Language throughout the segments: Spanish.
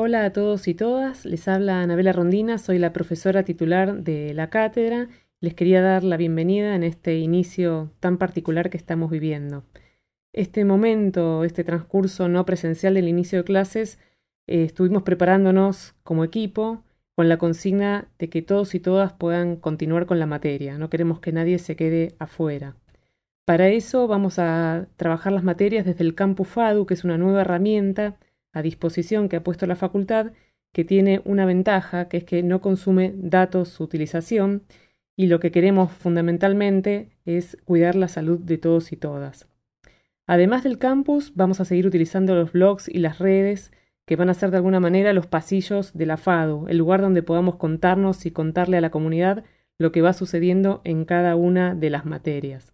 Hola a todos y todas, les habla Anabela Rondina, soy la profesora titular de la cátedra. Les quería dar la bienvenida en este inicio tan particular que estamos viviendo. Este momento, este transcurso no presencial del inicio de clases, eh, estuvimos preparándonos como equipo con la consigna de que todos y todas puedan continuar con la materia. No queremos que nadie se quede afuera. Para eso vamos a trabajar las materias desde el Campus FADU, que es una nueva herramienta a disposición que ha puesto la facultad, que tiene una ventaja, que es que no consume datos su utilización y lo que queremos fundamentalmente es cuidar la salud de todos y todas. Además del campus, vamos a seguir utilizando los blogs y las redes que van a ser de alguna manera los pasillos de la FADU, el lugar donde podamos contarnos y contarle a la comunidad lo que va sucediendo en cada una de las materias.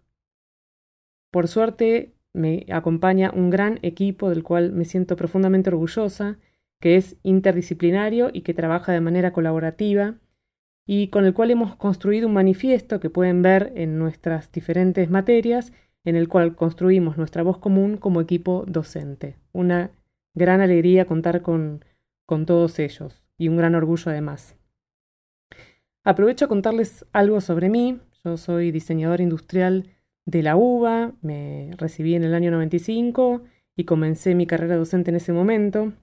Por suerte, me acompaña un gran equipo del cual me siento profundamente orgullosa, que es interdisciplinario y que trabaja de manera colaborativa, y con el cual hemos construido un manifiesto que pueden ver en nuestras diferentes materias, en el cual construimos nuestra voz común como equipo docente. Una gran alegría contar con, con todos ellos y un gran orgullo además. Aprovecho a contarles algo sobre mí. Yo soy diseñador industrial de la UBA, me recibí en el año 95 y comencé mi carrera docente en ese momento.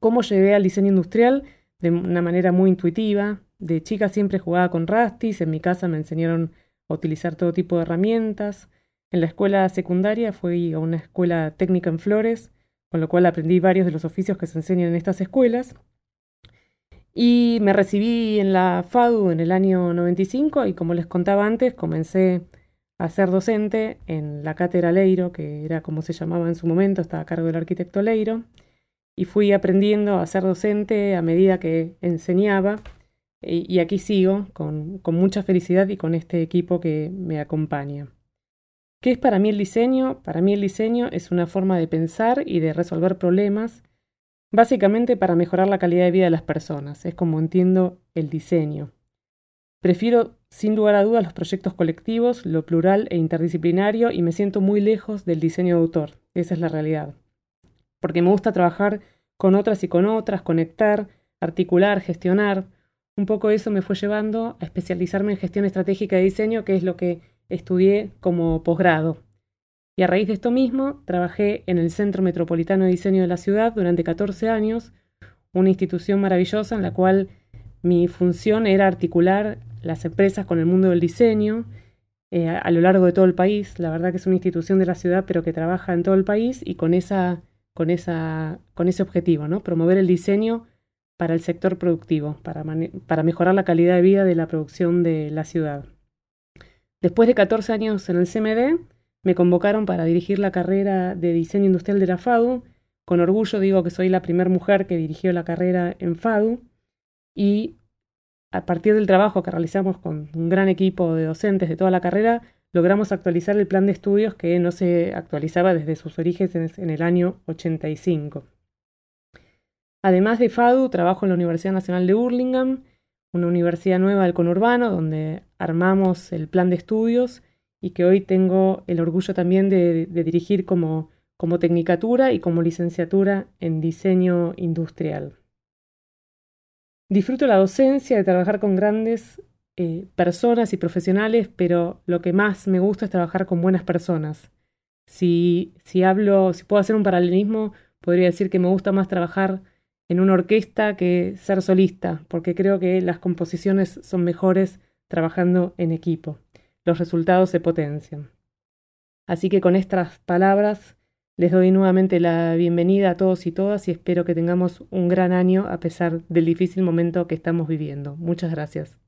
¿Cómo llegué al diseño industrial? De una manera muy intuitiva. De chica siempre jugaba con Rastis, en mi casa me enseñaron a utilizar todo tipo de herramientas. En la escuela secundaria fui a una escuela técnica en Flores, con lo cual aprendí varios de los oficios que se enseñan en estas escuelas. Y me recibí en la FADU en el año 95 y como les contaba antes, comencé a ser docente en la cátedra Leiro, que era como se llamaba en su momento, estaba a cargo del arquitecto Leiro, y fui aprendiendo a ser docente a medida que enseñaba, y, aquí sigo con, con mucha felicidad y con este equipo que me acompaña. ¿Qué es para mí el diseño? Para mí el diseño es una forma de pensar y de resolver problemas, básicamente para mejorar la calidad de vida de las personas. Es como entiendo el diseño. Prefiero sin lugar a dudas los proyectos colectivos, lo plural e interdisciplinario y me siento muy lejos del diseño de autor. Esa es la realidad. Porque me gusta trabajar con otras y con otras, conectar, articular, gestionar. Un poco eso me fue llevando a especializarme en gestión estratégica de diseño, que es lo que estudié como posgrado. Y a raíz de esto mismo, trabajé en el Centro Metropolitano de Diseño de la ciudad durante 14 años, una institución maravillosa en la cual mi función era articular las empresas con el mundo del diseño eh, a lo largo de todo el país. La verdad que es una institución de la ciudad, pero que trabaja en todo el país y con, esa, con, esa, con ese objetivo, ¿no? Promover el diseño para el sector productivo, para, para mejorar la calidad de vida de la producción de la ciudad. Después de 14 años en el CMD, me convocaron para dirigir la carrera de diseño industrial de la FADU. Con orgullo digo que soy la primera mujer que dirigió la carrera en FADU y a partir del trabajo que realizamos con un gran equipo de docentes de toda la carrera, logramos actualizar el plan de estudios que no se actualizaba desde sus orígenes en el año 85. Además de FADU, trabajo en la Universidad Nacional de Burlingame, una universidad nueva del conurbano, donde armamos el plan de estudios y que hoy tengo el orgullo también de, dirigir como, como tecnicatura y como licenciatura en diseño industrial. Disfruto la docencia, de trabajar con grandes eh, personas y profesionales, pero lo que más me gusta es trabajar con buenas personas. Si, si hablo, si puedo hacer un paralelismo, podría decir que me gusta más trabajar en una orquesta que ser solista, porque creo que las composiciones son mejores trabajando en equipo. Los resultados se potencian. Así que con estas palabras les doy nuevamente la bienvenida a todos y todas y espero que tengamos un gran año a pesar del difícil momento que estamos viviendo. Muchas gracias.